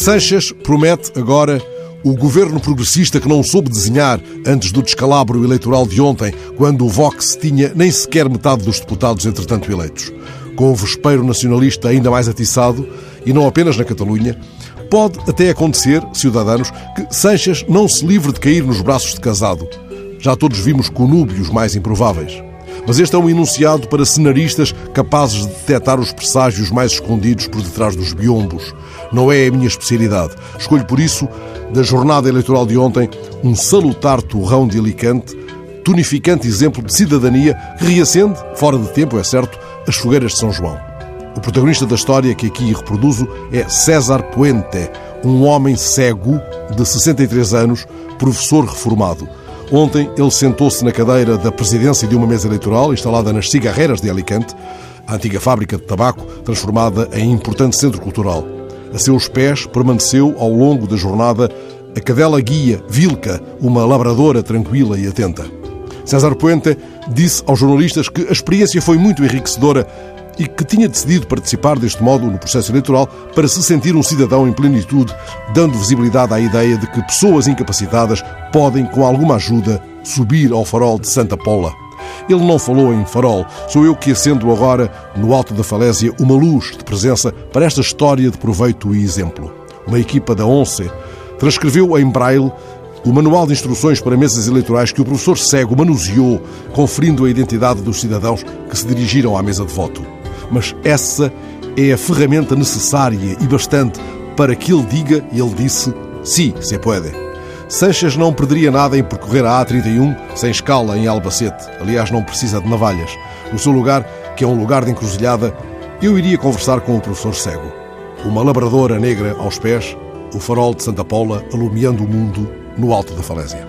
Sanches promete agora o governo progressista que não soube desenhar antes do descalabro eleitoral de ontem, quando o Vox tinha nem sequer metade dos deputados entretanto eleitos. Com o vespeiro nacionalista ainda mais atiçado, e não apenas na Catalunha, pode até acontecer, cidadãos, que Sanches não se livre de cair nos braços de casado. Já todos vimos conúbios mais improváveis. Mas este é um enunciado para cenaristas capazes de detectar os presságios mais escondidos por detrás dos biombos. Não é a minha especialidade. Escolho, por isso, da jornada eleitoral de ontem, um salutar torrão de Alicante, tonificante exemplo de cidadania que reacende, fora de tempo, é certo, as fogueiras de São João. O protagonista da história que aqui reproduzo é César Puente, um homem cego de 63 anos, professor reformado. Ontem ele sentou-se na cadeira da presidência de uma mesa eleitoral instalada nas Cigarreiras de Alicante, a antiga fábrica de tabaco transformada em importante centro cultural. A seus pés permaneceu ao longo da jornada a cadela guia Vilca, uma labradora tranquila e atenta. César Puente disse aos jornalistas que a experiência foi muito enriquecedora e que tinha decidido participar deste modo no processo eleitoral para se sentir um cidadão em plenitude, dando visibilidade à ideia de que pessoas incapacitadas podem, com alguma ajuda, subir ao farol de Santa Paula. Ele não falou em farol, sou eu que acendo agora, no alto da falésia, uma luz de presença para esta história de proveito e exemplo. Uma equipa da ONCE transcreveu em braille o manual de instruções para mesas eleitorais que o professor cego manuseou, conferindo a identidade dos cidadãos que se dirigiram à mesa de voto. Mas essa é a ferramenta necessária e bastante para que ele diga, e ele disse, sim, se pode. Sanches não perderia nada em percorrer a A31 sem escala em Albacete. Aliás, não precisa de navalhas. No seu lugar, que é um lugar de encruzilhada, eu iria conversar com o professor cego. Uma labradora negra aos pés, o farol de Santa Paula alumiando o mundo no alto da falésia.